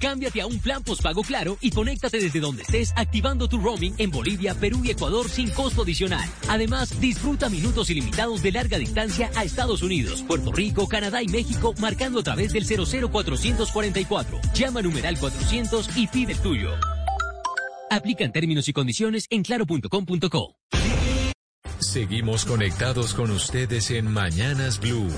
Cámbiate a un plan postpago claro y conéctate desde donde estés activando tu roaming en Bolivia, Perú y Ecuador sin costo adicional. Además, disfruta minutos ilimitados de larga distancia a Estados Unidos, Puerto Rico, Canadá y México marcando a través del 00444. Llama numeral 400 y pide el tuyo. Aplican términos y condiciones en claro.com.co. Seguimos conectados con ustedes en Mañanas Blue.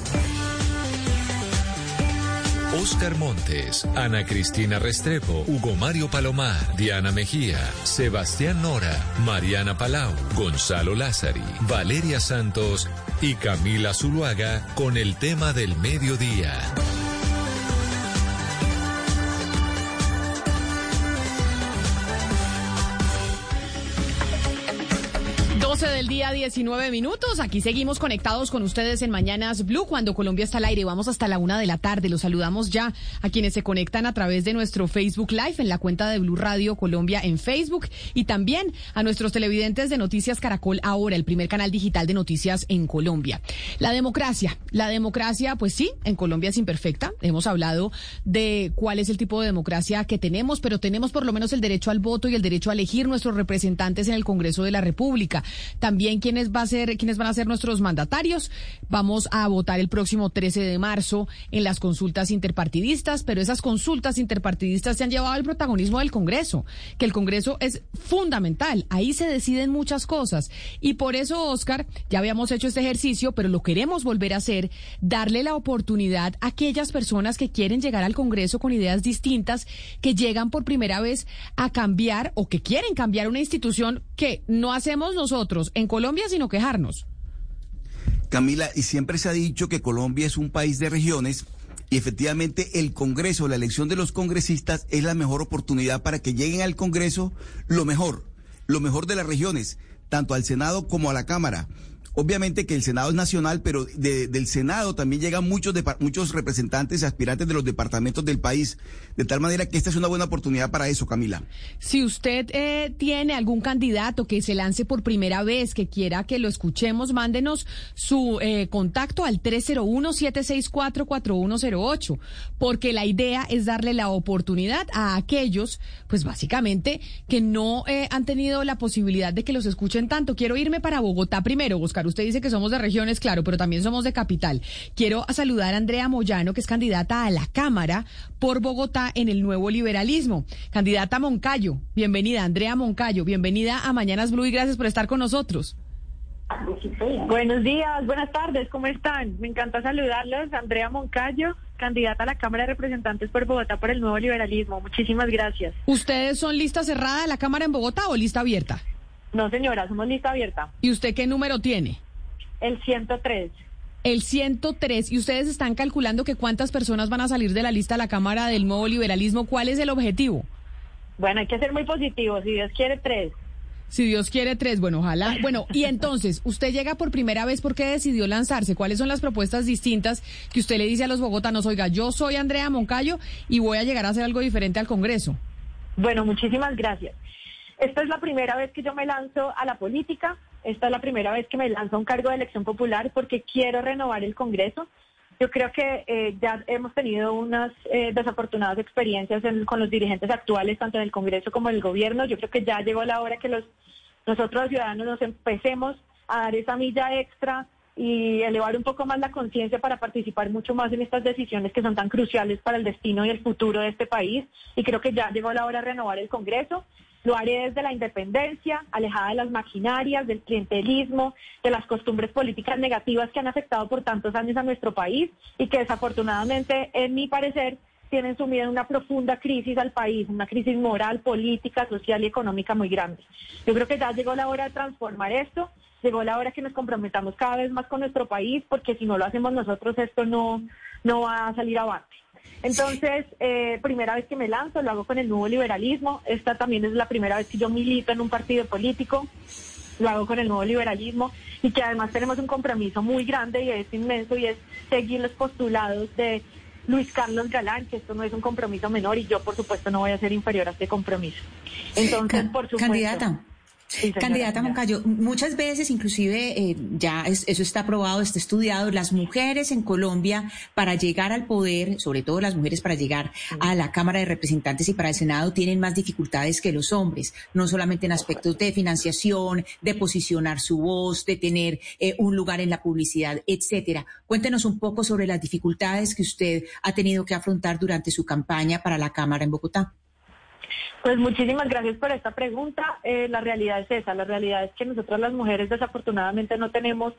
Oscar Montes, Ana Cristina Restrepo, Hugo Mario Palomar, Diana Mejía, Sebastián Nora, Mariana Palau, Gonzalo Lázari, Valeria Santos y Camila Zuluaga con el tema del mediodía. 12 del día, 19 minutos. Aquí seguimos conectados con ustedes en Mañanas Blue, cuando Colombia está al aire. Vamos hasta la una de la tarde. Los saludamos ya a quienes se conectan a través de nuestro Facebook Live en la cuenta de Blue Radio Colombia en Facebook y también a nuestros televidentes de Noticias Caracol Ahora, el primer canal digital de noticias en Colombia. La democracia. La democracia, pues sí, en Colombia es imperfecta. Hemos hablado de cuál es el tipo de democracia que tenemos, pero tenemos por lo menos el derecho al voto y el derecho a elegir nuestros representantes en el Congreso de la República también quiénes, va a ser, quiénes van a ser nuestros mandatarios. Vamos a votar el próximo 13 de marzo en las consultas interpartidistas, pero esas consultas interpartidistas se han llevado al protagonismo del Congreso, que el Congreso es fundamental. Ahí se deciden muchas cosas. Y por eso, Oscar, ya habíamos hecho este ejercicio, pero lo queremos volver a hacer, darle la oportunidad a aquellas personas que quieren llegar al Congreso con ideas distintas, que llegan por primera vez a cambiar o que quieren cambiar una institución que no hacemos nosotros en Colombia, sino quejarnos. Camila, y siempre se ha dicho que Colombia es un país de regiones y efectivamente el Congreso, la elección de los congresistas es la mejor oportunidad para que lleguen al Congreso lo mejor, lo mejor de las regiones, tanto al Senado como a la Cámara. Obviamente que el Senado es nacional, pero del Senado también llegan muchos, muchos representantes y aspirantes de los departamentos del país, de tal manera que esta es una buena oportunidad para eso, Camila. Si usted eh, tiene algún candidato que se lance por primera vez, que quiera que lo escuchemos, mándenos su eh, contacto al 301-764-4108, porque la idea es darle la oportunidad a aquellos, pues básicamente, que no eh, han tenido la posibilidad de que los escuchen tanto. Quiero irme para Bogotá primero. Usted dice que somos de regiones, claro, pero también somos de capital. Quiero saludar a Andrea Moyano, que es candidata a la Cámara por Bogotá en el nuevo liberalismo. Candidata Moncayo, bienvenida, Andrea Moncayo, bienvenida a Mañanas Blue y gracias por estar con nosotros. Buenos días, buenas tardes, ¿cómo están? Me encanta saludarlos. Andrea Moncayo, candidata a la Cámara de Representantes por Bogotá por el nuevo liberalismo. Muchísimas gracias. ¿Ustedes son lista cerrada de la Cámara en Bogotá o lista abierta? No, señora, somos lista abierta. ¿Y usted qué número tiene? El 103. El 103. ¿Y ustedes están calculando que cuántas personas van a salir de la lista a la Cámara del Nuevo Liberalismo? ¿Cuál es el objetivo? Bueno, hay que ser muy positivos. Si Dios quiere, tres. Si Dios quiere tres, bueno, ojalá. Bueno, y entonces, usted llega por primera vez, ¿por qué decidió lanzarse? ¿Cuáles son las propuestas distintas que usted le dice a los bogotanos? Oiga, yo soy Andrea Moncayo y voy a llegar a hacer algo diferente al Congreso. Bueno, muchísimas gracias. Esta es la primera vez que yo me lanzo a la política, esta es la primera vez que me lanzo a un cargo de elección popular porque quiero renovar el Congreso. Yo creo que eh, ya hemos tenido unas eh, desafortunadas experiencias con los dirigentes actuales, tanto en el Congreso como en el gobierno. Yo creo que ya llegó la hora que nosotros ciudadanos nos empecemos a dar esa milla extra y elevar un poco más la conciencia para participar mucho más en estas decisiones que son tan cruciales para el destino y el futuro de este país. Y creo que ya llegó la hora de renovar el Congreso. Lo haré desde la independencia, alejada de las maquinarias, del clientelismo, de las costumbres políticas negativas que han afectado por tantos años a nuestro país y que desafortunadamente, en mi parecer, tienen sumido en una profunda crisis al país, una crisis moral, política, social y económica muy grande. Yo creo que ya llegó la hora de transformar esto, llegó la hora que nos comprometamos cada vez más con nuestro país, porque si no lo hacemos nosotros, esto no, no va a salir avante. Entonces, eh, primera vez que me lanzo, lo hago con el nuevo liberalismo. Esta también es la primera vez que yo milito en un partido político. Lo hago con el nuevo liberalismo y que además tenemos un compromiso muy grande y es inmenso y es seguir los postulados de Luis Carlos Galán, que esto no es un compromiso menor y yo, por supuesto, no voy a ser inferior a este compromiso. Entonces, por supuesto. Candidata. Candidata Moncayo, muchas veces, inclusive eh, ya eso está probado, está estudiado, las mujeres en Colombia para llegar al poder, sobre todo las mujeres para llegar a la Cámara de Representantes y para el Senado, tienen más dificultades que los hombres, no solamente en aspectos de financiación, de posicionar su voz, de tener eh, un lugar en la publicidad, etcétera. Cuéntenos un poco sobre las dificultades que usted ha tenido que afrontar durante su campaña para la Cámara en Bogotá. Pues muchísimas gracias por esta pregunta. Eh, la realidad es esa, la realidad es que nosotros las mujeres desafortunadamente no tenemos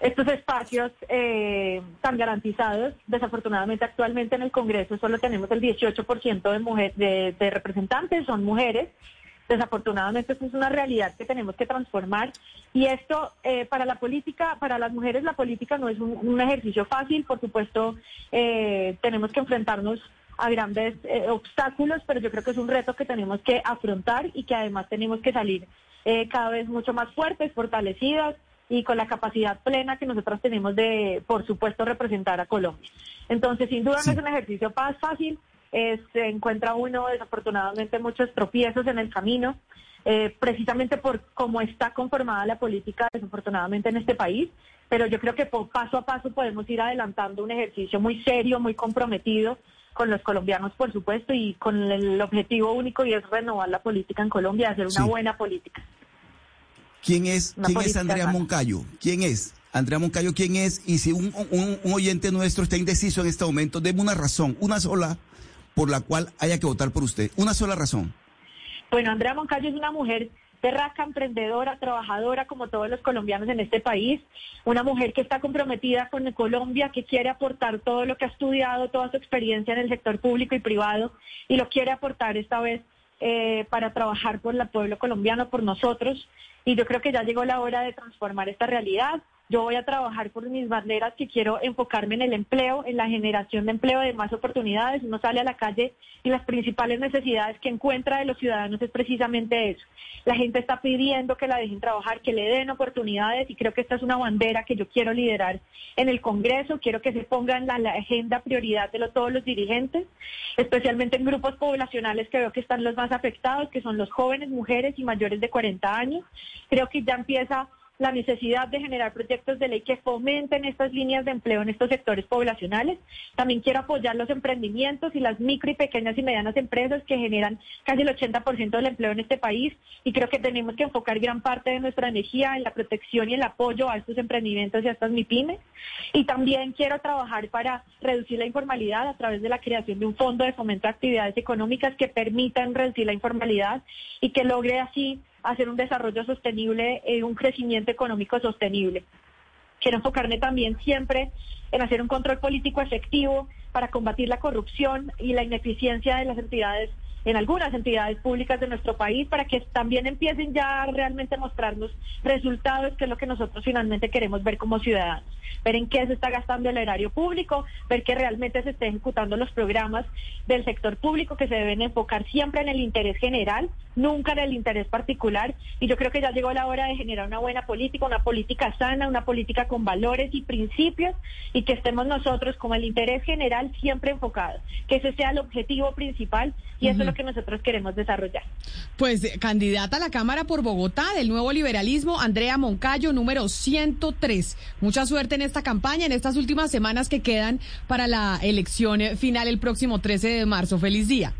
estos espacios eh, tan garantizados. Desafortunadamente actualmente en el Congreso solo tenemos el 18% de, de, representantes, son mujeres. Desafortunadamente esto es una realidad que tenemos que transformar y esto eh, para la política, para las mujeres la política no es un, ejercicio fácil, por supuesto tenemos que enfrentarnos a grandes eh, obstáculos, pero yo creo que es un reto que tenemos que afrontar y que además tenemos que salir eh, cada vez mucho más fuertes, fortalecidas y con la capacidad plena que nosotros tenemos de, por supuesto, representar a Colombia. Entonces, sin duda no es un ejercicio fácil, se encuentra uno desafortunadamente muchos tropiezos en el camino, eh, precisamente por cómo está conformada la política desafortunadamente en este país, pero yo creo que paso a paso podemos ir adelantando un ejercicio muy serio, muy comprometido con los colombianos, por supuesto, y con el objetivo único y es renovar la política en Colombia, hacer una buena política. ¿Quién es, ¿quién es Andrea Moncayo? ¿Quién es? Andrea Moncayo, ¿quién es? Y si un, un, oyente nuestro está indeciso en este momento, deme una razón, una sola, por la cual haya que votar por usted. Una sola razón. Bueno, Andrea Moncayo es una mujer terraca, emprendedora, trabajadora como todos los colombianos en este país, una mujer que está comprometida con Colombia, que quiere aportar todo lo que ha estudiado, toda su experiencia en el sector público y privado y lo quiere aportar esta vez eh, para trabajar por el pueblo colombiano, por nosotros. Y yo creo que ya llegó la hora de transformar esta realidad. Yo voy a trabajar por mis banderas que quiero enfocarme en el empleo, en la generación de empleo, de más oportunidades. Uno sale a la calle y las principales necesidades que encuentra de los ciudadanos es precisamente eso. La gente está pidiendo que la dejen trabajar, que le den oportunidades y creo que esta es una bandera que yo quiero liderar en el Congreso. Quiero que se ponga en la, agenda prioridad de todos los dirigentes, especialmente en grupos poblacionales que veo que están los más afectados, que son los jóvenes, mujeres y mayores de 40 años. Creo que ya empieza la necesidad de generar proyectos de ley que fomenten estas líneas de empleo en estos sectores poblacionales. También quiero apoyar los emprendimientos y las micro y pequeñas y medianas empresas que generan casi el 80% del empleo en este país y creo que tenemos que enfocar gran parte de nuestra energía en la protección y el apoyo a estos emprendimientos y a estas MIPIMES. Y también quiero trabajar para reducir la informalidad a través de la creación de un fondo de fomento de actividades económicas que permitan reducir la informalidad y que logre así hacer un desarrollo sostenible, eh, un crecimiento económico sostenible. Quiero enfocarme también siempre en hacer un control político efectivo para combatir la corrupción y la ineficiencia de las entidades en algunas entidades públicas de nuestro país para que también empiecen ya a realmente mostrarnos resultados, que es lo que nosotros finalmente queremos ver como ciudadanos. Ver en qué se está gastando el erario público, ver que realmente se estén ejecutando los programas del sector público que se deben enfocar siempre en el interés general, nunca en el interés particular. Y yo creo que ya llegó la hora de generar una buena política, una política sana, una política con valores y principios y que estemos nosotros como el interés general siempre enfocados, que ese sea el objetivo principal y eso es lo que nosotros queremos desarrollar. Pues eh, candidata a la Cámara por Bogotá del Nuevo Liberalismo, Andrea Moncayo, número 103. Mucha suerte en esta campaña, en estas últimas semanas que quedan para la elección eh, final el próximo 13 de marzo. Feliz día.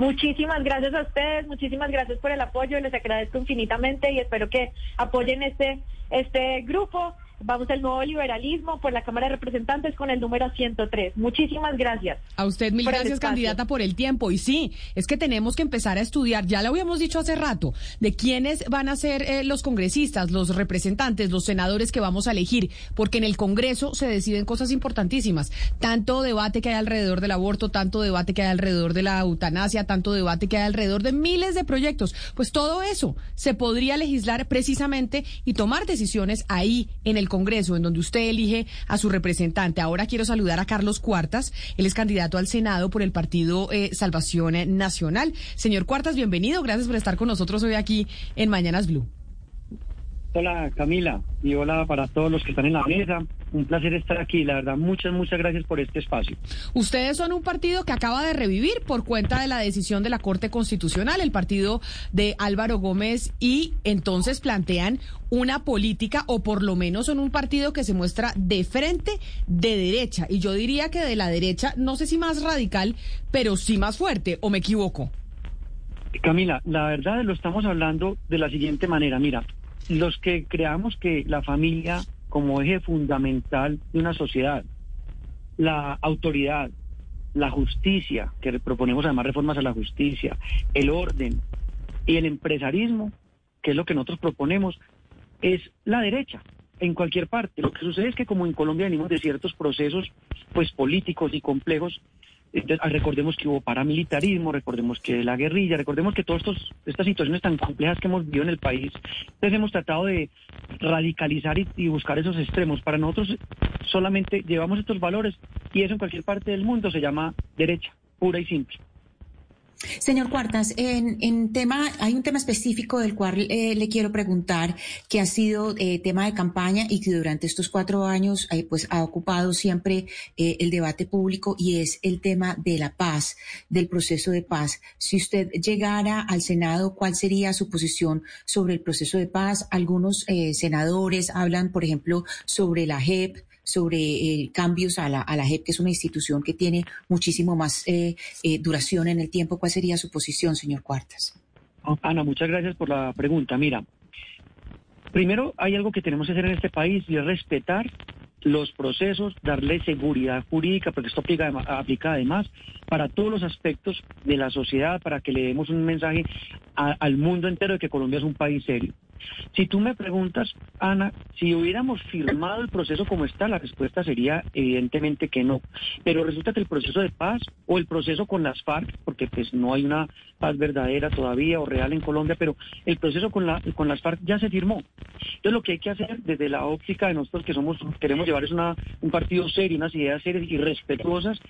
Muchísimas gracias a ustedes, muchísimas gracias por el apoyo, les agradezco infinitamente y espero que apoyen este, este grupo. Vamos al nuevo liberalismo por la Cámara de Representantes con el número 103. Muchísimas gracias. A usted mil gracias, candidata, por el tiempo. Y sí, es que tenemos que empezar a estudiar, ya lo habíamos dicho hace rato, de quiénes van a ser eh, los congresistas, los representantes, los senadores que vamos a elegir, porque en el Congreso se deciden cosas importantísimas. Tanto debate que hay alrededor del aborto, tanto debate que hay alrededor de la eutanasia, tanto debate que hay alrededor de miles de proyectos. Pues todo eso se podría legislar precisamente y tomar decisiones ahí en el Congreso, en donde usted elige a su representante. Ahora quiero saludar a Carlos Cuartas. Él es candidato al Senado por el Partido eh, Salvación Nacional. Señor Cuartas, bienvenido. Gracias por estar con nosotros hoy aquí en Mañanas Blue. Hola Camila y hola para todos los que están en la mesa. un placer estar aquí. La verdad, muchas, muchas gracias por este espacio. Ustedes son un partido que acaba de revivir por cuenta de la decisión de la Corte Constitucional, el partido de Álvaro Gómez, y entonces plantean una política, o por lo menos son un partido que se muestra de frente de derecha. Y yo diría que de la derecha, no sé si más radical, pero sí más fuerte, ¿o me equivoco? Camila, la verdad lo estamos hablando de la siguiente manera. Mira, los que creamos que la familia como eje fundamental de una sociedad, la autoridad, la justicia, que proponemos además reformas a la justicia, el orden y el empresarismo, que es lo que nosotros proponemos, es la derecha en cualquier parte. Lo que sucede es que como en Colombia venimos de ciertos procesos pues políticos y complejos, Ah, recordemos que hubo paramilitarismo, recordemos que la guerrilla, recordemos que todas estas situaciones tan complejas que hemos vivido en el país, entonces hemos tratado de radicalizar y, buscar esos extremos. Para nosotros solamente llevamos estos valores y eso en cualquier parte del mundo se llama derecha, pura y simple. Señor Cuartas, en, tema, hay un tema específico del cual eh, le quiero preguntar, que ha sido eh, tema de campaña y que durante estos cuatro años eh, pues, ha ocupado siempre el debate público y es el tema de la paz, del proceso de paz. Si usted llegara al Senado, ¿cuál sería su posición sobre el proceso de paz? Algunos senadores hablan, por ejemplo, sobre la JEP, sobre eh, cambios a la, a la JEP, que es una institución que tiene muchísimo más eh, eh, duración en el tiempo. ¿Cuál sería su posición, señor Cuartas? Ana, muchas gracias por la pregunta. Mira, primero hay algo que tenemos que hacer en este país y es respetar los procesos, darle seguridad jurídica, porque esto aplica, aplica además para todos los aspectos de la sociedad, para que le demos un mensaje al mundo entero de que Colombia es un país serio. Si tú me preguntas, Ana, si hubiéramos firmado el proceso como está, la respuesta sería evidentemente que no. Pero resulta que el proceso de paz o el proceso con las FARC, porque pues no hay una paz verdadera todavía o real en Colombia, pero el proceso con, la, con las FARC ya se firmó. Entonces lo que hay que hacer desde la óptica de nosotros que somos, queremos llevar es una, un partido serio, unas ideas serias y respetuosas,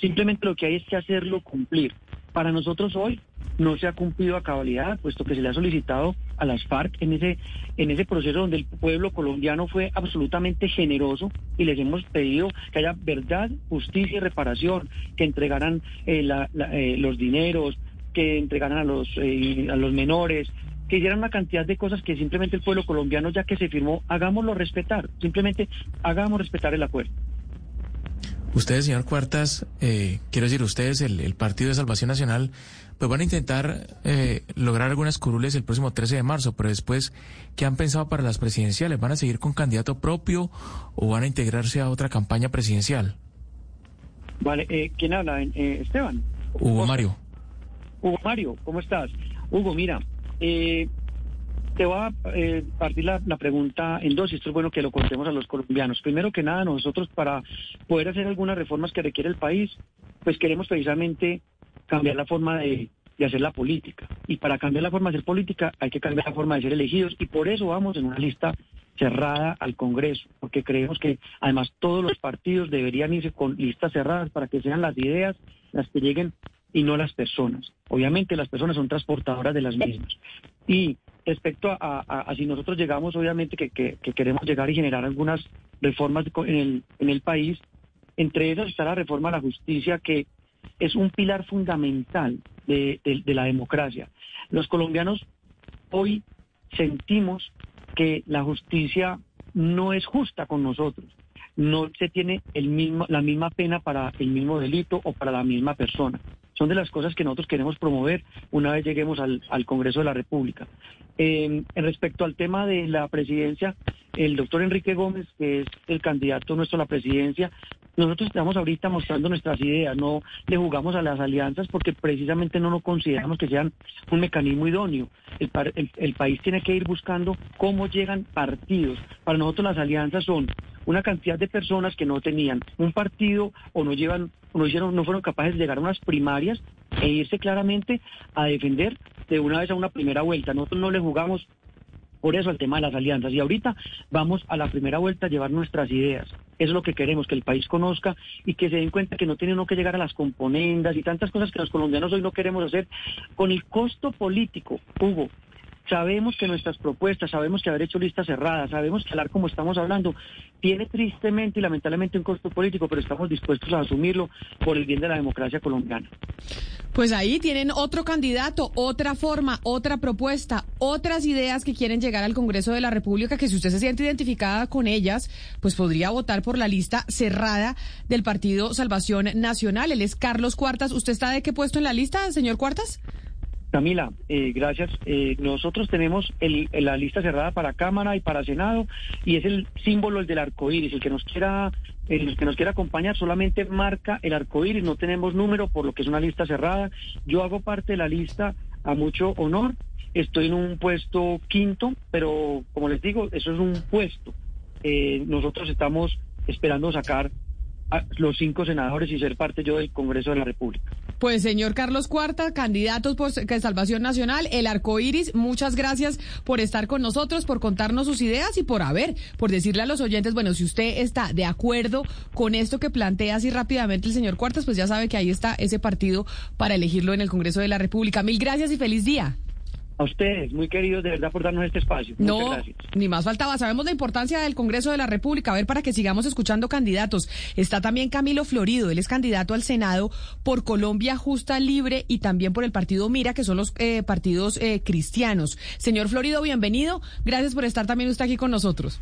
simplemente lo que hay es que hacerlo cumplir. Para nosotros hoy no se ha cumplido a cabalidad, puesto que se le ha solicitado a las FARC en en ese proceso donde el pueblo colombiano fue absolutamente generoso y les hemos pedido que haya verdad, justicia y reparación, que entregaran eh, eh, los dineros, que entregaran a los, eh, a los menores, que hicieran una cantidad de cosas que simplemente el pueblo colombiano, ya que se firmó, hagámoslo respetar, simplemente hagamos respetar el acuerdo. Ustedes, señor Cuartas, eh, quiero decir, ustedes, el, Partido de Salvación Nacional, pues van a intentar eh, lograr algunas curules el próximo 13 de marzo, pero después, ¿qué han pensado para las presidenciales? ¿Van a seguir con candidato propio o van a integrarse a otra campaña presidencial? Vale, eh, ¿quién habla? Eh, Esteban. Hugo Mario. Hugo Mario, ¿cómo estás? Hugo, mira, eh, te voy a eh, partir la, pregunta en dos y esto es bueno que lo contemos a los colombianos. Primero que nada, nosotros para poder hacer algunas reformas que requiere el país, pues queremos precisamente cambiar la forma de, de hacer la política. Y para cambiar la forma de hacer política hay que cambiar la forma de ser elegidos y por eso vamos en una lista cerrada al Congreso, porque creemos que además todos los partidos deberían irse con listas cerradas para que sean las ideas las que lleguen y no las personas. Obviamente las personas son transportadoras de las mismas. Y respecto a, si nosotros llegamos, obviamente que, queremos llegar y generar algunas reformas en el, en el país, entre ellas está la reforma a la justicia, que es un pilar fundamental de, de la democracia. Los colombianos hoy sentimos que la justicia no es justa con nosotros no se tiene el mismo, la misma pena para el mismo delito o para la misma persona. Son de las cosas que nosotros queremos promover una vez lleguemos al, Congreso de la República. en respecto al tema de la presidencia, el doctor Enrique Gómez, que es el candidato nuestro a la presidencia, nosotros estamos ahorita mostrando nuestras ideas, no le jugamos a las alianzas porque precisamente no nos consideramos que sean un mecanismo idóneo. El, el, país tiene que ir buscando cómo llegan partidos. Para nosotros las alianzas son una cantidad de personas que no tenían un partido o no llevan, no hicieron, no fueron capaces de llegar a unas primarias e irse claramente a defender de una vez a una primera vuelta. Nosotros no le jugamos por eso el tema de las alianzas. Y ahorita vamos a la primera vuelta a llevar nuestras ideas. Es lo que queremos, que el país conozca y que se den cuenta que no tiene uno que llegar a las componendas y tantas cosas que los colombianos hoy no queremos hacer con el costo político, Hugo, Sabemos que nuestras propuestas, sabemos que haber hecho listas cerradas, sabemos que hablar como estamos hablando tiene tristemente y lamentablemente un costo político, pero estamos dispuestos a asumirlo por el bien de la democracia colombiana. Pues ahí tienen otro candidato, otra forma, otra propuesta, otras ideas que quieren llegar al Congreso de la República, que si usted se siente identificada con ellas, pues podría votar por la lista cerrada del Partido Salvación Nacional. Él es Carlos Cuartas. ¿Usted está de qué puesto en la lista, señor Cuartas? Camila, eh, gracias. Eh, nosotros tenemos el, la lista cerrada para Cámara y para Senado y es el símbolo el del arco iris. El que nos quiera, el que nos quiera acompañar solamente marca el arco iris. No tenemos número por lo que es una lista cerrada. Yo hago parte de la lista a mucho honor. Estoy en un puesto quinto, pero como les digo, eso es un puesto. Eh, nosotros estamos esperando sacar a los cinco senadores y ser parte yo del Congreso de la República. Pues señor Carlos Cuarta, candidatos por Salvación Nacional, el Arco Iris, muchas gracias por estar con nosotros, por contarnos sus ideas y por haber, por decirle a los oyentes, bueno, si usted está de acuerdo con esto que plantea así rápidamente el señor Cuartas, pues ya sabe que ahí está ese partido para elegirlo en el Congreso de la República. Mil gracias y feliz día. A ustedes, muy queridos, de verdad, por darnos este espacio. No, ni más faltaba. Sabemos la importancia del Congreso de la República. A ver, para que sigamos escuchando candidatos. Está también Camilo Florido. Él es candidato al Senado por Colombia Justa Libre y también por el partido Mira, que son los eh, partidos eh, cristianos. Señor Florido, bienvenido. Gracias por estar también usted aquí con nosotros.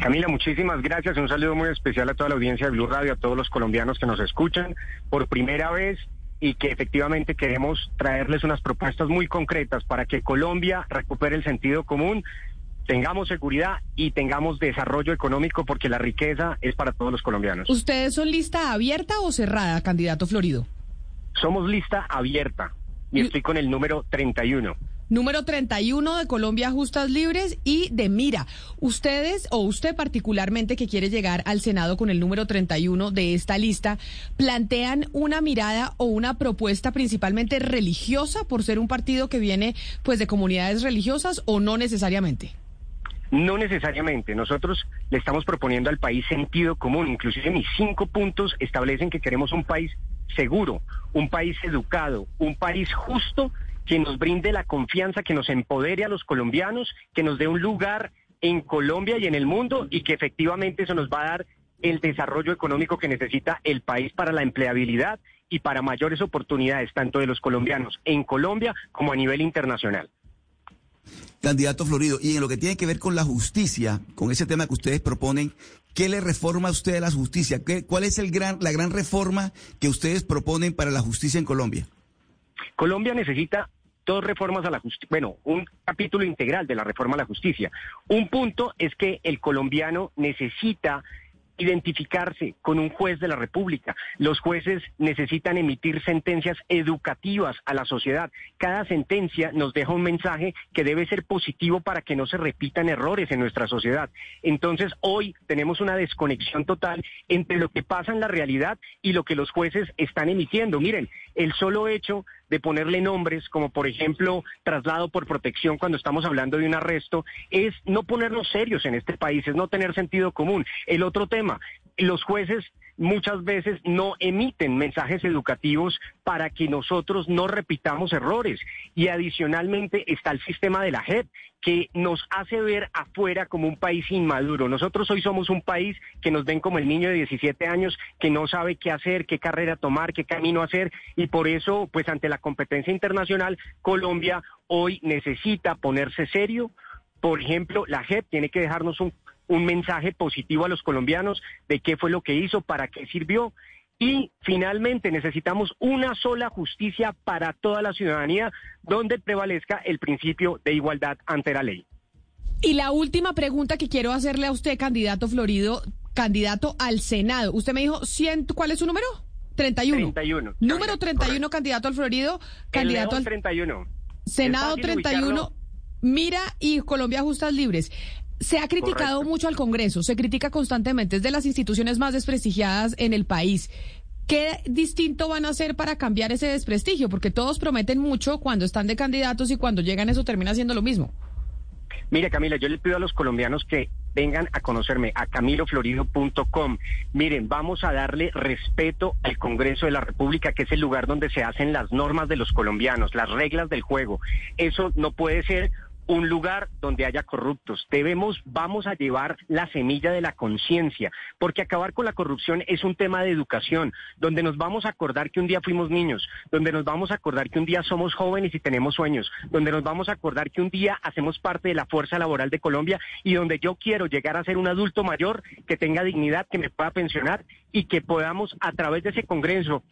Camila, muchísimas gracias. Un saludo muy especial a toda la audiencia de Blue Radio, a todos los colombianos que nos escuchan. Por primera vez y que efectivamente queremos traerles unas propuestas muy concretas para que Colombia recupere el sentido común, tengamos seguridad y tengamos desarrollo económico porque la riqueza es para todos los colombianos. ¿Ustedes son lista abierta o cerrada, candidato Florido? Somos lista abierta y estoy con el número 31 número 31 de Colombia Justas Libres y de Mira. Ustedes o usted particularmente que quiere llegar al Senado con el número 31 de esta lista, plantean una mirada o una propuesta principalmente religiosa por ser un partido que viene pues de comunidades religiosas o no necesariamente. No necesariamente. Nosotros le estamos proponiendo al país sentido común. Inclusive mis cinco puntos establecen que queremos un país seguro, un país educado, un país justo que nos brinde la confianza, que nos empodere a los colombianos, que nos dé un lugar en Colombia y en el mundo y que efectivamente eso nos va a dar el desarrollo económico que necesita el país para la empleabilidad y para mayores oportunidades, tanto de los colombianos en Colombia como a nivel internacional. Candidato Florido, y en lo que tiene que ver con la justicia, con ese tema que ustedes proponen, ¿qué le reforma a usted a la justicia? ¿Cuál es el gran, la gran reforma que ustedes proponen para la justicia en Colombia? Colombia necesita dos reformas a la justicia, bueno, un capítulo integral de la reforma a la justicia. Un punto es que el colombiano necesita identificarse con un juez de la República. Los jueces necesitan emitir sentencias educativas a la sociedad. Cada sentencia nos deja un mensaje que debe ser positivo para que no se repitan errores en nuestra sociedad. Entonces, hoy tenemos una desconexión total entre lo que pasa en la realidad y lo que los jueces están emitiendo. Miren, el solo hecho de ponerle nombres, como por ejemplo traslado por protección cuando estamos hablando de un arresto, es no ponernos serios en este país, es no tener sentido común. El otro tema, los jueces muchas veces no emiten mensajes educativos para que nosotros no repitamos errores. Y adicionalmente está el sistema de la JEP, que nos hace ver afuera como un país inmaduro. Nosotros hoy somos un país que nos ven como el niño de 17 años que no sabe qué hacer, qué carrera tomar, qué camino hacer y por eso, pues ante la competencia internacional, Colombia hoy necesita ponerse serio. Por ejemplo, la JEP tiene que dejarnos un un mensaje positivo a los colombianos de qué fue lo que hizo, para qué sirvió. Y finalmente necesitamos una sola justicia para toda la ciudadanía donde prevalezca el principio de igualdad ante la ley. Y la última pregunta que quiero hacerle a usted, candidato Florido, candidato al Senado. Usted me dijo, ¿cuál es su número? 31. 31. Número 31, candidato al Florido. Candidato al 31. Senado 31. Mira y Colombia Justas Libres. Se ha criticado mucho al Congreso, se critica constantemente, es de las instituciones más desprestigiadas en el país. ¿Qué distinto van a hacer para cambiar ese desprestigio? Porque todos prometen mucho cuando están de candidatos y cuando llegan eso termina siendo lo mismo. Mire, Camila, yo le pido a los colombianos que vengan a conocerme a camiloflorido.com. Miren, vamos a darle respeto al Congreso de la República, que es el lugar donde se hacen las normas de los colombianos, las reglas del juego. Eso no puede ser un lugar donde haya corruptos. Debemos, vamos a llevar la semilla de la conciencia, porque acabar con la corrupción es un tema de educación, donde nos vamos a acordar que un día fuimos niños, donde nos vamos a acordar que un día somos jóvenes y tenemos sueños, donde nos vamos a acordar que un día hacemos parte de la fuerza laboral de Colombia y donde yo quiero llegar a ser un adulto mayor que tenga dignidad, que me pueda pensionar y que podamos a través de ese Congreso,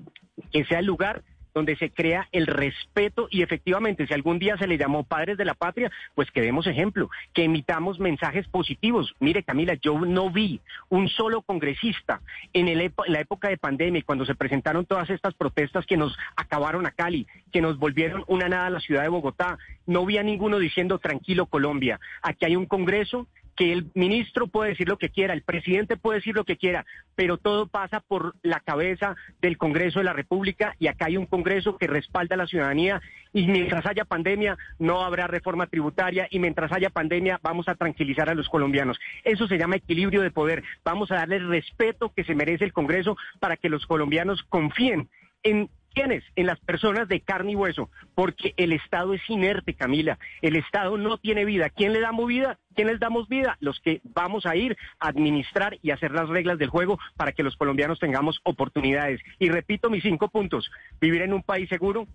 que sea el lugar donde se crea el respeto y efectivamente si algún día se le llamó padres de la patria, pues que demos ejemplo, que emitamos mensajes positivos. Mire Camila, yo no vi un solo congresista en, el la época de pandemia, cuando se presentaron todas estas protestas que nos acabaron a Cali, que nos volvieron una nada a la ciudad de Bogotá, no vi a ninguno diciendo tranquilo Colombia, aquí hay un Congreso que el ministro puede decir lo que quiera, el presidente puede decir lo que quiera, pero todo pasa por la cabeza del Congreso de la República y acá hay un Congreso que respalda a la ciudadanía y mientras haya pandemia no habrá reforma tributaria y mientras haya pandemia vamos a tranquilizar a los colombianos. Eso se llama equilibrio de poder. Vamos a darle el respeto que se merece el Congreso para que los colombianos confíen en ¿Quiénes? En las personas de carne y hueso, porque el Estado es inerte, Camila. El Estado no tiene vida. ¿Quién le damos vida? ¿Quién les damos vida? Los que vamos a ir a administrar y hacer las reglas del juego para que los colombianos tengamos oportunidades. Y repito mis cinco puntos. Vivir en un país seguro,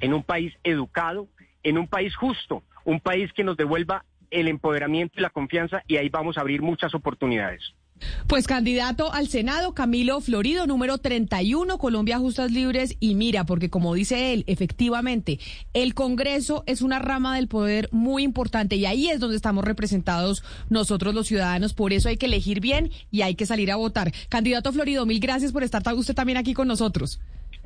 en un país educado, en un país justo, un país que nos devuelva el empoderamiento y la confianza y ahí vamos a abrir muchas oportunidades. Pues candidato al Senado, Camilo Florido, número 31, Colombia Justas Libres. Y mira, porque como dice él, efectivamente, el Congreso es una rama del poder muy importante y ahí es donde estamos representados nosotros los ciudadanos. Por eso hay que elegir bien y hay que salir a votar. Candidato Florido, mil gracias por estar usted también aquí con nosotros.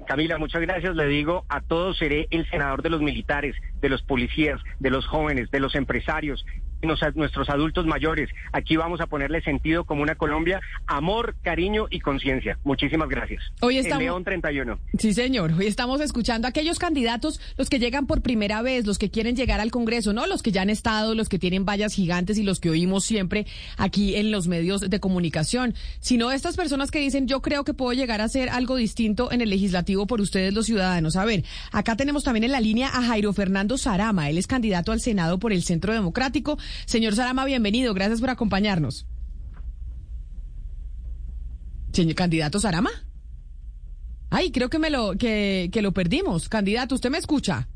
Camila, muchas gracias. Le digo a todos, seré el senador de los militares, de los policías, de los jóvenes, de los empresarios, nuestros adultos mayores. Aquí vamos a ponerle sentido como una Colombia, amor, cariño y conciencia. Muchísimas gracias. Hoy estamos... León 31. Sí, señor. Hoy estamos escuchando a aquellos candidatos, los que llegan por primera vez, los que quieren llegar al Congreso, ¿no? Los que ya han estado, los que tienen vallas gigantes y los que oímos siempre aquí en los medios de comunicación, sino estas personas que dicen, yo creo que puedo llegar a hacer algo distinto en el legislativo por ustedes los ciudadanos. A ver, acá tenemos también en la línea a Jairo Fernando Sarama. Él es candidato al Senado por el Centro Democrático. Señor Sarama, bienvenido. Gracias por acompañarnos. Señor candidato Sarama. Ay, creo que me lo que, que lo perdimos. Candidato, ¿usted me escucha?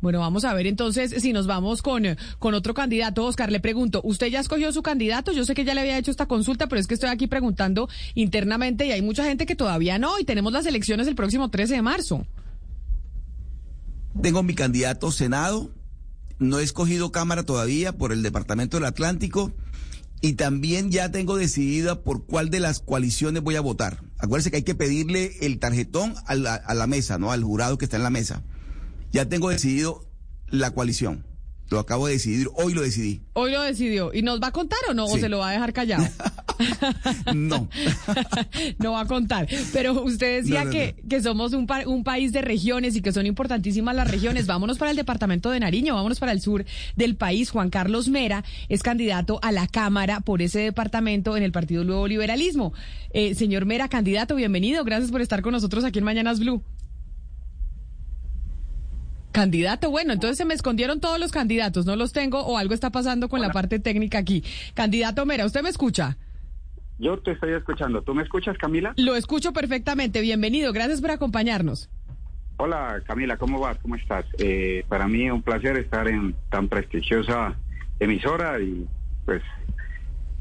Bueno, vamos a ver entonces si nos vamos con, con otro candidato. Oscar, le pregunto, ¿usted ya escogió su candidato? Yo sé que ya le había hecho esta consulta, pero es que estoy aquí preguntando internamente y hay mucha gente que todavía no y tenemos las elecciones el próximo 13 de marzo. Tengo mi candidato Senado, no he escogido Cámara todavía por el Departamento del Atlántico y también ya tengo decidida por cuál de las coaliciones voy a votar. Acuérdense que hay que pedirle el tarjetón a la, a la mesa, ¿no? Al jurado que está en la mesa. Ya tengo decidido la coalición. Lo acabo de decidir, hoy lo decidí. Hoy lo decidió. ¿Y nos va a contar o no? ¿O se lo va a dejar callado? no. no va a contar. Pero usted decía que, que somos un, un país de regiones y que son importantísimas las regiones. Vámonos para el departamento de Nariño, vámonos para el sur del país. Juan Carlos Mera es candidato a la Cámara por ese departamento en el Partido Nuevo Liberalismo. Eh, señor Mera, candidato, bienvenido. Gracias por estar con nosotros aquí en Mañanas Blue. Candidato, bueno, entonces se me escondieron todos los candidatos, no los tengo o algo está pasando con la parte técnica aquí. Candidato Mera, ¿usted me escucha? Yo te estoy escuchando. ¿Tú me escuchas, Camila? Lo escucho perfectamente. Bienvenido. Gracias por acompañarnos. Hola, Camila. ¿Cómo vas? ¿Cómo estás? Eh, para mí un placer estar en tan prestigiosa emisora y pues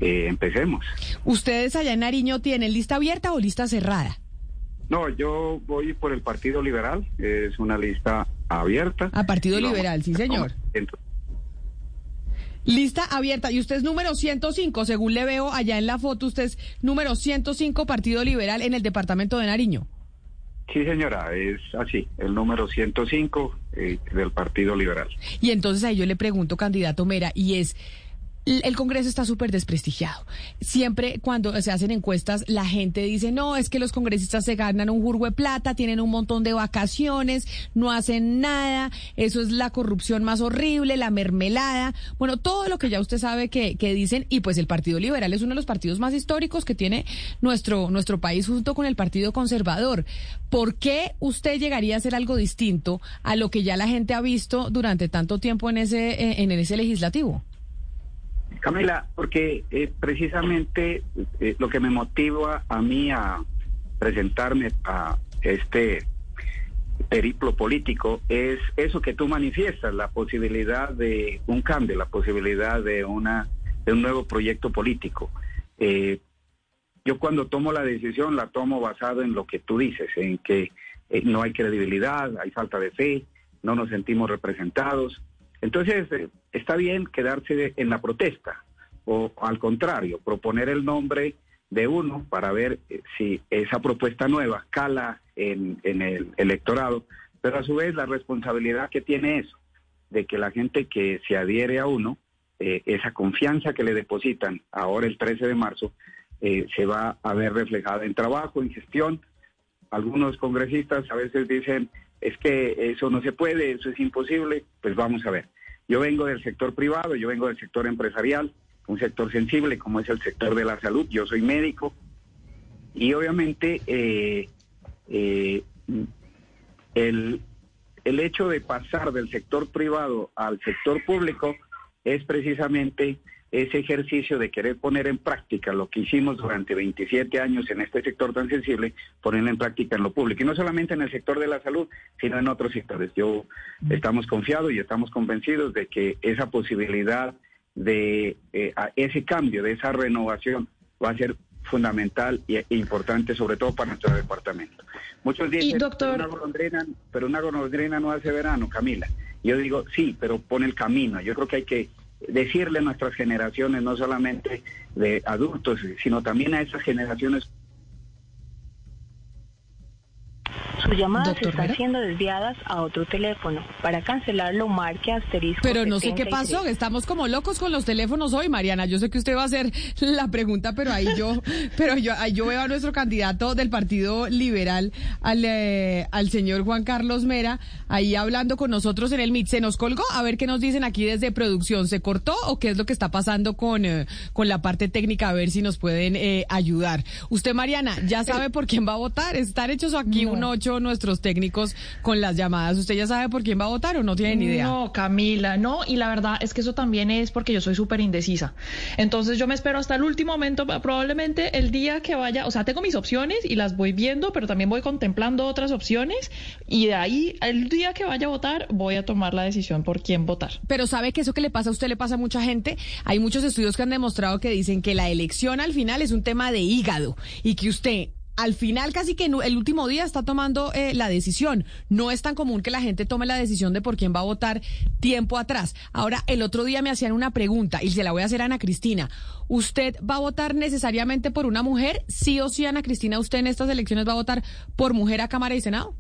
eh, empecemos. ¿Ustedes allá en Nariño tienen lista abierta o lista cerrada? No, yo voy por el Partido Liberal. Es una lista abierta. A Partido Liberal, sí, señor. Lista abierta. Y usted es número 105, según le veo allá en la foto, usted es número 105 Partido Liberal en el departamento de Nariño. Sí, señora, es así, el número 105 eh, del Partido Liberal. Y entonces ahí yo le pregunto, candidato Mera, y es, el Congreso está súper desprestigiado. Siempre cuando se hacen encuestas, la gente dice, no, es que los congresistas se ganan un jurgo de plata, tienen un montón de vacaciones, no hacen nada, eso es la corrupción más horrible, la mermelada, bueno, todo lo que ya usted sabe que, que dicen, y pues el Partido Liberal es uno de los partidos más históricos que tiene nuestro, nuestro país junto con el Partido Conservador. ¿Por qué usted llegaría a hacer algo distinto a lo que ya la gente ha visto durante tanto tiempo en ese, en ese legislativo? Camila, porque eh, precisamente eh, lo que me motiva a mí a presentarme a este periplo político es eso que tú manifiestas, la posibilidad de un cambio, la posibilidad de una de un nuevo proyecto político. Eh, yo cuando tomo la decisión la tomo basado en lo que tú dices, en que no hay credibilidad, hay falta de fe, no nos sentimos representados. Entonces, está bien quedarse en la protesta o al contrario, proponer el nombre de uno para ver eh, si esa propuesta nueva cala en, el electorado, pero a su vez la responsabilidad que tiene eso, de que la gente que se adhiere a uno, eh, esa confianza que le depositan ahora el 13 de marzo, eh, se va a ver reflejada en trabajo, en gestión. Algunos congresistas a veces dicen, es que eso no se puede, eso es imposible, pues vamos a ver. Yo vengo del sector privado, yo vengo del sector empresarial, un sector sensible como es el sector de la salud. Yo soy médico y obviamente eh, eh, el, el hecho de pasar del sector privado al sector público es precisamente ese ejercicio de querer poner en práctica lo que hicimos durante 27 años en este sector tan sensible, ponerlo en práctica en lo público. Y no solamente en el sector de la salud, sino en otros sectores. Yo estamos confiados y estamos convencidos de que esa posibilidad de eh, ese cambio, de esa renovación, va a ser fundamental e importante, sobre todo para nuestro departamento. Muchos dicen, pero, una golondrina, pero una golondrina no hace verano, Camila. Yo digo, sí, pero pone el camino. Yo creo que hay que decirle a nuestras generaciones, no solamente de adultos, sino también a esas generaciones Sus llamadas están siendo desviadas a otro teléfono. Para cancelarlo, marque asterisco. Pero no sé qué pasó. Estamos como locos con los teléfonos hoy, Mariana. Yo sé que usted va a hacer la pregunta, pero ahí yo, pero yo, ahí yo veo a nuestro candidato del Partido Liberal, al, eh, al señor Juan Carlos Mera, ahí hablando con nosotros en el MIT. Se nos colgó. A ver qué nos dicen aquí desde producción. ¿Se cortó o qué es lo que está pasando con, eh, con la parte técnica? A ver si nos pueden eh, ayudar. Usted, Mariana, ya sabe por quién va a votar. Están hechos aquí un nuestros técnicos con las llamadas. ¿Usted ya sabe por quién va a votar o no tiene ni idea? No, Camila, no. Y la verdad es que eso también es porque yo soy súper indecisa. Entonces yo me espero hasta el último momento, probablemente el día que vaya, o sea, tengo mis opciones y las voy viendo, pero también voy contemplando otras opciones y de ahí, el día que vaya a votar, voy a tomar la decisión por quién votar. Pero sabe que eso que le pasa a usted le pasa a mucha gente. Hay muchos estudios que han demostrado que dicen que la elección al final es un tema de hígado y que usted al final casi que el último día está tomando eh, la decisión. No es tan común que la gente tome la decisión de por quién va a votar tiempo atrás. Ahora, el otro día me hacían una pregunta y se la voy a hacer a Ana Cristina. ¿Usted va a votar necesariamente por una mujer? Sí o sí, Ana Cristina, ¿usted en estas elecciones va a votar por mujer a Cámara y Senado?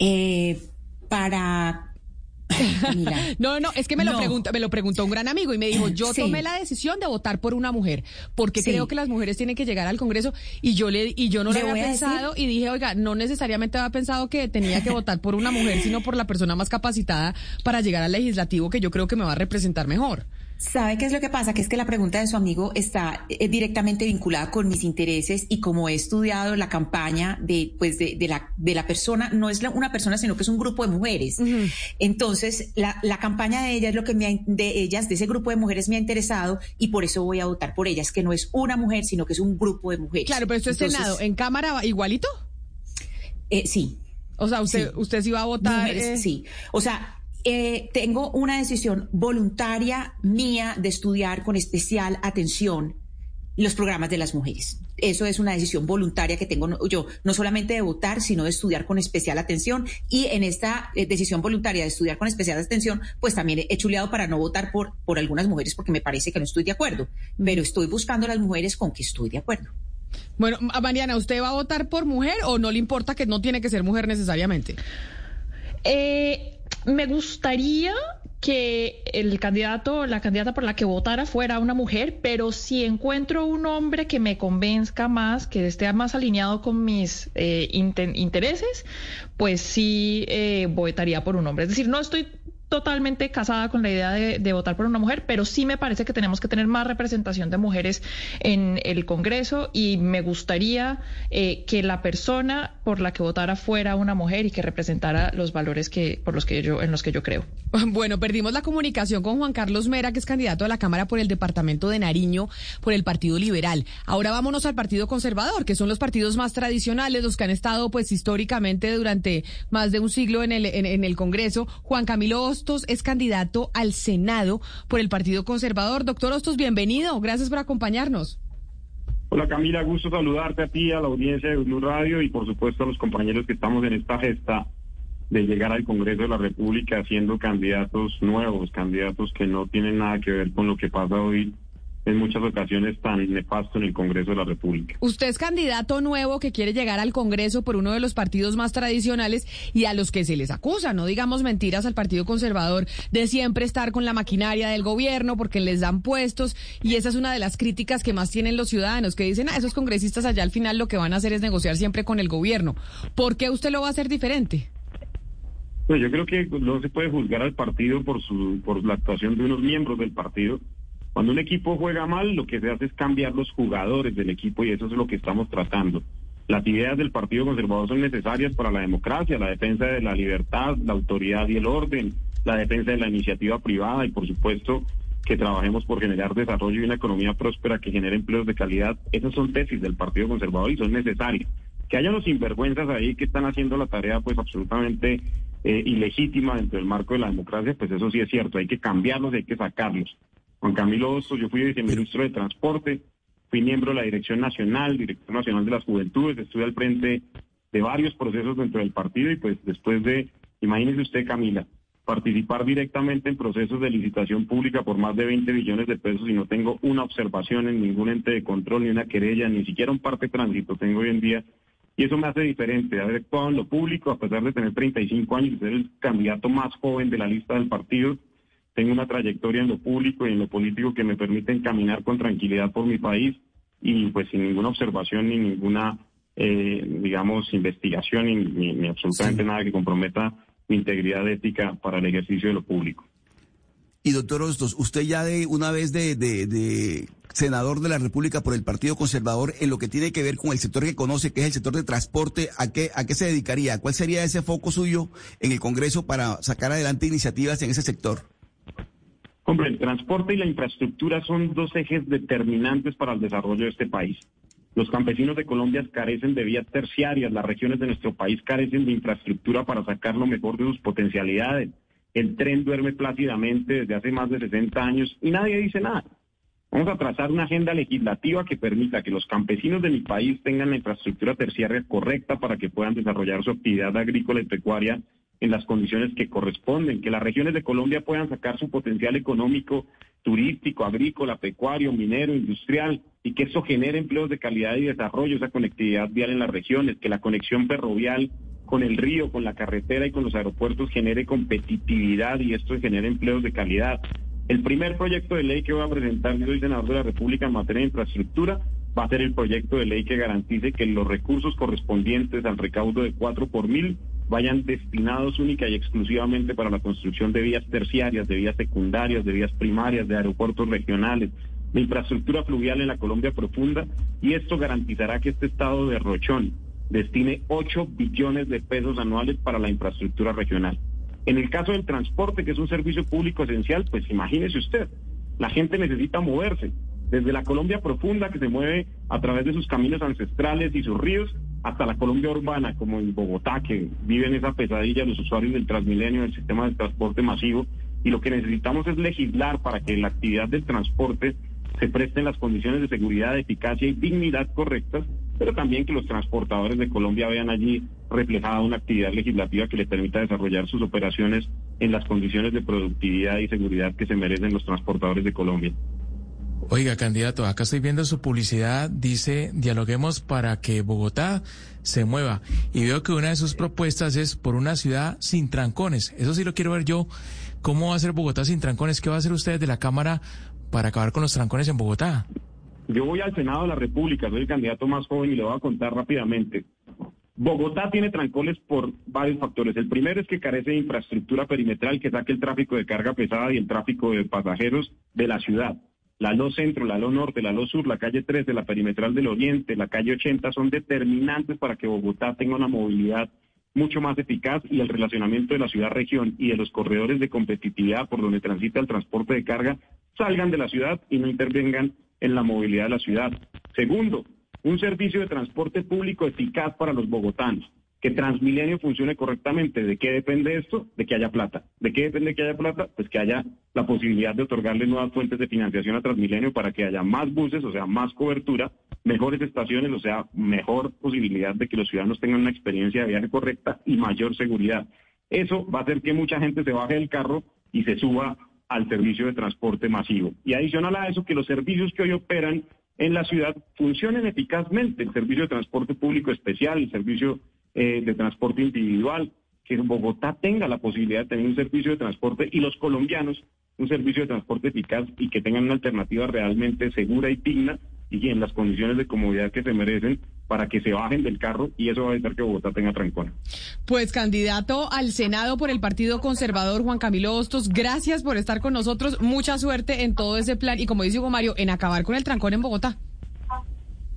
Eh, para no, no, es que me lo preguntó, me lo preguntó un gran amigo y me dijo, yo tomé la decisión de votar por una mujer, porque creo que las mujeres tienen que llegar al Congreso y yo le y yo no le, había pensado y dije, oiga, no necesariamente había pensado que tenía que votar por una mujer, sino por la persona más capacitada para llegar al legislativo que yo creo que me va a representar mejor. ¿Sabe qué es lo que pasa? Que es que la pregunta de su amigo está eh, directamente vinculada con mis intereses y como he estudiado la campaña de, pues de, la, de la persona, no es una persona, sino que es un grupo de mujeres. Entonces, la, la, campaña de ellas, lo que me de ellas, de ese grupo de mujeres me ha interesado y por eso voy a votar por ellas, que no es una mujer, sino que es un grupo de mujeres. Claro, pero esto es Senado. ¿En Cámara igualito? Eh, sí. O sea, usted, usted sí va a votar. Eh, sí. O sea, eh, tengo una decisión voluntaria mía de estudiar con especial atención los programas de las mujeres. Eso es una decisión voluntaria que tengo yo, no solamente de votar, sino de estudiar con especial atención. Y en esta eh, decisión voluntaria de estudiar con especial atención, pues también he chuleado para no votar por, por algunas mujeres porque me parece que no estoy de acuerdo. Pero estoy buscando a las mujeres con que estoy de acuerdo. Bueno, Mariana, ¿usted va a votar por mujer o no le importa que no tiene que ser mujer necesariamente? Eh, me gustaría que el candidato, la candidata por la que votara fuera una mujer, pero si encuentro un hombre que me convenzca más, que esté más alineado con mis eh, intereses, pues sí eh, votaría por un hombre. Es decir, no estoy totalmente casada con la idea de, votar por una mujer, pero sí me parece que tenemos que tener más representación de mujeres en el Congreso y me gustaría eh, que la persona por la que votara fuera una mujer y que representara los valores que por los que yo en los que yo creo. Bueno, perdimos la comunicación con Juan Carlos Mera, que es candidato a la Cámara por el departamento de Nariño por el Partido Liberal. Ahora vámonos al Partido Conservador, que son los partidos más tradicionales, los que han estado pues históricamente durante más de un siglo en el en el Congreso. Juan Camilo Hostos es candidato al Senado por el Partido Conservador. Doctor Hostos, bienvenido. Gracias por acompañarnos. Hola Camila, gusto saludarte a ti, a la audiencia de Blue Radio y por supuesto a los compañeros que estamos en esta gesta de llegar al Congreso de la República siendo candidatos nuevos, candidatos que no tienen nada que ver con lo que pasa hoy en muchas ocasiones tan nefasto en el Congreso de la República. Usted es candidato nuevo que quiere llegar al Congreso por uno de los partidos más tradicionales y a los que se les acusa, no digamos mentiras al Partido Conservador, de siempre estar con la maquinaria del gobierno porque les dan puestos y esa es una de las críticas que más tienen los ciudadanos, que dicen, a ah, esos congresistas allá al final lo que van a hacer es negociar siempre con el gobierno. ¿Por qué usted lo va a hacer diferente? Pues yo creo que no se puede juzgar al partido por su por la actuación de unos miembros del partido cuando un equipo juega mal, lo que se hace es cambiar los jugadores del equipo y eso es lo que estamos tratando. Las ideas del Partido Conservador son necesarias para la democracia, la defensa de la libertad, la autoridad y el orden, la defensa de la iniciativa privada y, por supuesto, que trabajemos por generar desarrollo y una economía próspera que genere empleos de calidad. Esas son tesis del Partido Conservador y son necesarias. Que haya los sinvergüenzas ahí que están haciendo la tarea pues absolutamente eh, ilegítima dentro del marco de la democracia, pues eso sí es cierto, hay que cambiarlos, hay que sacarlos. Juan Camilo Hostos, yo fui viceministro de Transporte, fui miembro de la Dirección Nacional, Director Nacional de las Juventudes, estuve al frente de varios procesos dentro del partido y pues después de, imagínese usted Camila, participar directamente en procesos de licitación pública por más de 20 billones de pesos y no tengo una observación en ningún ente de control, ni una querella, ni siquiera un parte de tránsito tengo hoy en día. Y eso me hace diferente, haber actuado en lo público, a pesar de tener 35 años y ser el candidato más joven de la lista del partido, tengo una trayectoria en lo público y en lo político que me permite caminar con tranquilidad por mi país y pues sin ninguna observación ni ninguna, eh, digamos, investigación ni, absolutamente nada que comprometa mi integridad ética para el ejercicio de lo público. Y doctor Ostos, usted ya de una vez de, de, senador de la República por el Partido Conservador en lo que tiene que ver con el sector que conoce, que es el sector de transporte, ¿a qué, a qué se dedicaría? ¿Cuál sería ese foco suyo en el Congreso para sacar adelante iniciativas en ese sector? Hombre, el transporte y la infraestructura son dos ejes determinantes para el desarrollo de este país. Los campesinos de Colombia carecen de vías terciarias, las regiones de nuestro país carecen de infraestructura para sacar lo mejor de sus potencialidades. El tren duerme plácidamente desde hace más de 60 años y nadie dice nada. Vamos a trazar una agenda legislativa que permita que los campesinos de mi país tengan la infraestructura terciaria correcta para que puedan desarrollar su actividad agrícola y pecuaria en las condiciones que corresponden, que las regiones de Colombia puedan sacar su potencial económico, turístico, agrícola, pecuario, minero, industrial, y que eso genere empleos de calidad y desarrollo, esa conectividad vial en las regiones, que la conexión ferrovial con el río, con la carretera y con los aeropuertos genere competitividad y esto genere empleos de calidad. El primer proyecto de ley que voy a presentar, yo soy senador de la República en materia de infraestructura, va a ser el proyecto de ley que garantice que los recursos correspondientes al recaudo de 4 por mil vayan destinados única y exclusivamente para la construcción de vías terciarias, de vías secundarias, de vías primarias, de aeropuertos regionales, de infraestructura fluvial en la Colombia profunda y esto garantizará que este estado de Rochón destine 8 billones de pesos anuales para la infraestructura regional. En el caso del transporte, que es un servicio público esencial, pues imagínese usted, la gente necesita moverse, desde la Colombia profunda que se mueve a través de sus caminos ancestrales y sus ríos, hasta la Colombia urbana, como en Bogotá, que viven esa pesadilla los usuarios del Transmilenio, del sistema de transporte masivo, y lo que necesitamos es legislar para que la actividad del transporte se presten las condiciones de seguridad, eficacia y dignidad correctas, pero también que los transportadores de Colombia vean allí reflejada una actividad legislativa que les permita desarrollar sus operaciones en las condiciones de productividad y seguridad que se merecen los transportadores de Colombia. Oiga, candidato, acá estoy viendo su publicidad, dice, dialoguemos para que Bogotá se mueva. Y veo que una de sus propuestas es por una ciudad sin trancones. Eso sí lo quiero ver yo. ¿Cómo va a ser Bogotá sin trancones? ¿Qué va a hacer ustedes de la Cámara para acabar con los trancones en Bogotá? Yo voy al Senado de la República, soy el candidato más joven y le voy a contar rápidamente. Bogotá tiene trancones por varios factores. El primero es que carece de infraestructura perimetral que saque el tráfico de carga pesada y el tráfico de pasajeros de la ciudad. La LO Centro, la LO Norte, la LO Sur, la calle 13, la perimetral del Oriente, la calle 80 son determinantes para que Bogotá tenga una movilidad mucho más eficaz y el relacionamiento de la ciudad-región y de los corredores de competitividad por donde transita el transporte de carga salgan de la ciudad y no intervengan en la movilidad de la ciudad. Segundo, un servicio de transporte público eficaz para los bogotanos que Transmilenio funcione correctamente. ¿De qué depende esto? De que haya plata. ¿De qué depende que haya plata? Pues que haya la posibilidad de otorgarle nuevas fuentes de financiación a Transmilenio para que haya más buses, o sea, más cobertura, mejores estaciones, o sea, mejor posibilidad de que los ciudadanos tengan una experiencia de viaje correcta y mayor seguridad. Eso va a hacer que mucha gente se baje del carro y se suba al servicio de transporte masivo. Y adicional a eso, que los servicios que hoy operan en la ciudad funcionen eficazmente, el servicio de transporte público especial, el servicio eh, de transporte individual, que Bogotá tenga la posibilidad de tener un servicio de transporte y los colombianos un servicio de transporte eficaz y que tengan una alternativa realmente segura y digna y en las condiciones de comodidad que se merecen para que se bajen del carro y eso va a evitar que Bogotá tenga trancón. Pues candidato al Senado por el Partido Conservador, Juan Camilo Hostos, gracias por estar con nosotros. Mucha suerte en todo ese plan y como dice Hugo Mario, en acabar con el trancón en Bogotá.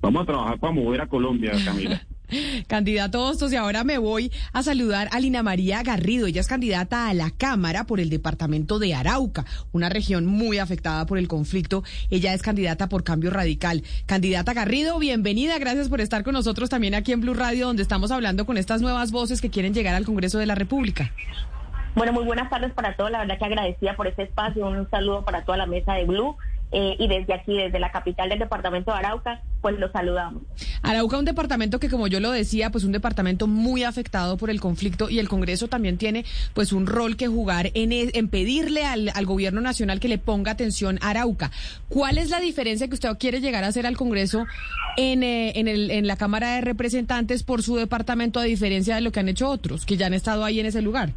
Vamos a trabajar para mover a Colombia, Camila. Candidato Hostos, y ahora me voy a saludar a Lina María Garrido. Ella es candidata a la Cámara por el departamento de Arauca, una región muy afectada por el conflicto. Ella es candidata por Cambio Radical. Candidata Garrido, bienvenida. Gracias por estar con nosotros también aquí en Blue Radio, donde estamos hablando con estas nuevas voces que quieren llegar al Congreso de la República. Bueno, muy buenas tardes para todos. La verdad que agradecida por este espacio. Un saludo para toda la mesa de Blue. Eh, y desde aquí, desde la capital del departamento de Arauca, pues los saludamos. Arauca, un departamento que, como yo lo decía, pues un departamento muy afectado por el conflicto y el Congreso también tiene pues un rol que jugar en, e, en pedirle al, al gobierno nacional que le ponga atención a Arauca. ¿Cuál es la diferencia que usted quiere llegar a hacer al Congreso en, eh, en, el, en la Cámara de Representantes por su departamento, a diferencia de lo que han hecho otros, que ya han estado ahí en ese lugar?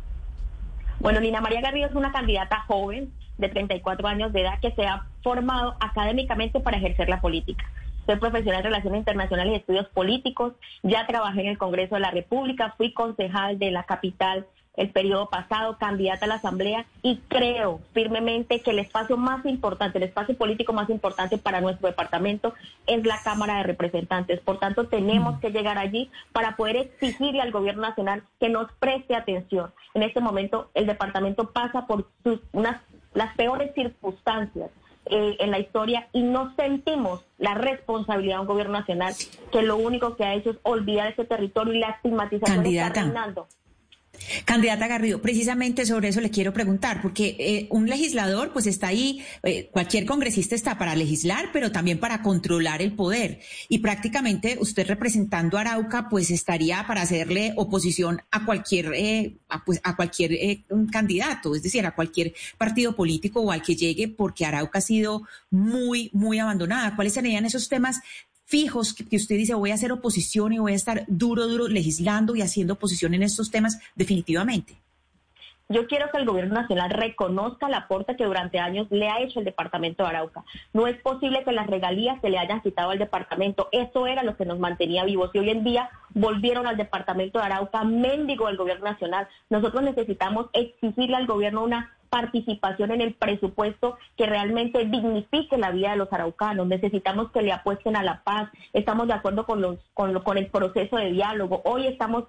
Bueno, Lina María Garrido es una candidata joven de 34 años de edad que se ha formado académicamente para ejercer la política. Soy profesional de Relaciones Internacionales y Estudios Políticos, ya trabajé en el Congreso de la República, fui concejal de la capital el periodo pasado, candidata a la Asamblea y creo firmemente que el espacio más importante, el espacio político más importante para nuestro departamento es la Cámara de Representantes. Por tanto, tenemos mm. que llegar allí para poder exigirle al Gobierno Nacional que nos preste atención. En este momento, el departamento pasa por sus, unas las peores circunstancias eh, en la historia y no sentimos la responsabilidad de un gobierno nacional que lo único que ha hecho es olvidar ese territorio y la estigmatización está reinando. Candidata Garrido, precisamente sobre eso le quiero preguntar, porque eh, un legislador pues está ahí, eh, cualquier congresista está para legislar, pero también para controlar el poder. Y prácticamente usted representando a Arauca pues estaría para hacerle oposición a cualquier, eh, pues, a cualquier candidato, es decir, a cualquier partido político o al que llegue, porque Arauca ha sido muy, muy abandonada. ¿Cuáles serían esos temas fijos que, usted dice voy a hacer oposición y voy a estar duro, duro legislando y haciendo oposición en estos temas definitivamente? Yo quiero que el gobierno nacional reconozca el aporte que durante años le ha hecho el departamento de Arauca. No es posible que las regalías se le hayan quitado al departamento. Eso era lo que nos mantenía vivos. Y hoy en día volvieron al departamento de Arauca, mendigo del gobierno nacional. Nosotros necesitamos exigirle al gobierno una participación en el presupuesto que realmente dignifique la vida de los araucanos. Necesitamos que le apuesten a la paz. Estamos de acuerdo con, los, con, con el proceso de diálogo. Hoy estamos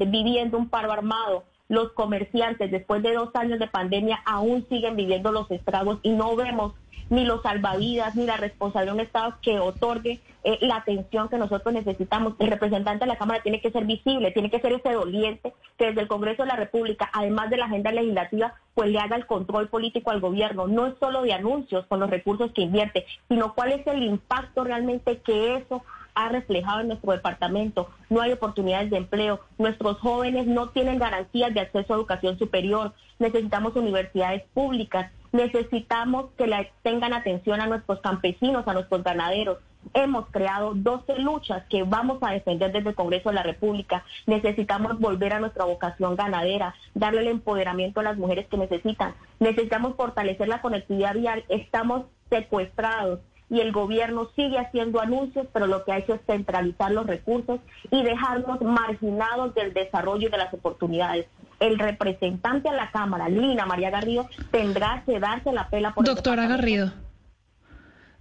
viviendo un paro armado. Los comerciantes, después de dos años de pandemia, aún siguen viviendo los estragos y no vemos ni los salvavidas, ni la responsabilidad de un Estado que otorgue eh, la atención que nosotros necesitamos. El representante de la Cámara tiene que ser visible, tiene que ser ese doliente que desde el Congreso de la República, además de la agenda legislativa, pues le haga el control político al gobierno. No es solo de anuncios con los recursos que invierte, sino cuál es el impacto realmente que eso ha reflejado en nuestro departamento. No hay oportunidades de empleo. Nuestros jóvenes no tienen garantías de acceso a educación superior. Necesitamos universidades públicas. Necesitamos que le tengan atención a nuestros campesinos, a nuestros ganaderos. Hemos creado 12 luchas que vamos a defender desde el Congreso de la República. Necesitamos volver a nuestra vocación ganadera, darle el empoderamiento a las mujeres que necesitan. Necesitamos fortalecer la conectividad vial. Estamos secuestrados y el gobierno sigue haciendo anuncios, pero lo que ha hecho es centralizar los recursos y dejarnos marginados del desarrollo y de las oportunidades. El representante a la Cámara, Lina María Garrido, tendrá que darse la pela por Doctora Garrido.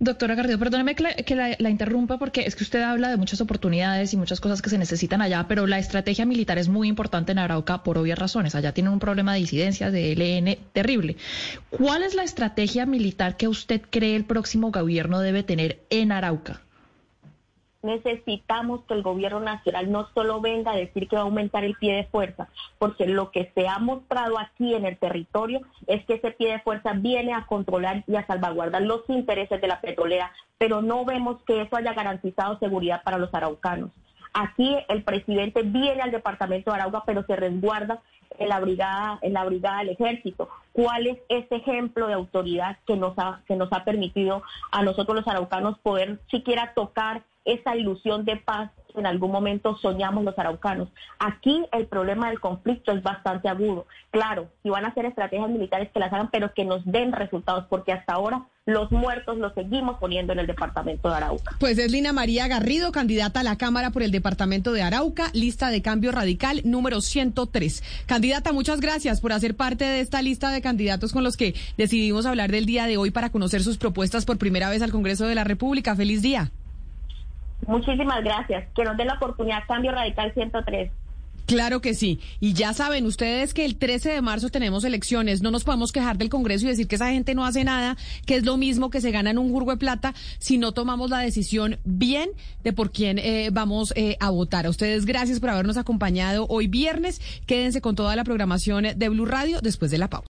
Doctora Garrido, perdóneme que, la, interrumpa porque es que usted habla de muchas oportunidades y muchas cosas que se necesitan allá, pero la estrategia militar es muy importante en Arauca por obvias razones. Allá tienen un problema de disidencias, de ELN terrible. ¿Cuál es la estrategia militar que usted cree el próximo gobierno debe tener en Arauca? Necesitamos que el gobierno nacional no solo venga a decir que va a aumentar el pie de fuerza, porque lo que se ha mostrado aquí en el territorio es que ese pie de fuerza viene a controlar y a salvaguardar los intereses de la petrolera, pero no vemos que eso haya garantizado seguridad para los araucanos. Aquí el presidente viene al departamento de Arauca, pero se resguarda en la brigada, en la brigada del ejército. ¿Cuál es ese ejemplo de autoridad que nos ha, que nos ha permitido a nosotros los araucanos poder siquiera tocar esa ilusión de paz en algún momento soñamos los araucanos. Aquí el problema del conflicto es bastante agudo. Claro, si van a hacer estrategias militares que las hagan, pero que nos den resultados, porque hasta ahora los muertos los seguimos poniendo en el departamento de Arauca. Pues es Lina María Garrido, candidata a la Cámara por el departamento de Arauca, lista de cambio radical número 103. Candidata, muchas gracias por hacer parte de esta lista de candidatos con los que decidimos hablar del día de hoy para conocer sus propuestas por primera vez al Congreso de la República. Feliz día. Muchísimas gracias. Que nos den la oportunidad Cambio Radical 103. Claro que sí. Y ya saben ustedes que el 13 de marzo tenemos elecciones. No nos podemos quejar del Congreso y decir que esa gente no hace nada, que es lo mismo que se gana en un jurgo de plata si no tomamos la decisión bien de por quién eh, vamos eh, a votar. A ustedes gracias por habernos acompañado hoy viernes. Quédense con toda la programación de Blue Radio después de la pausa.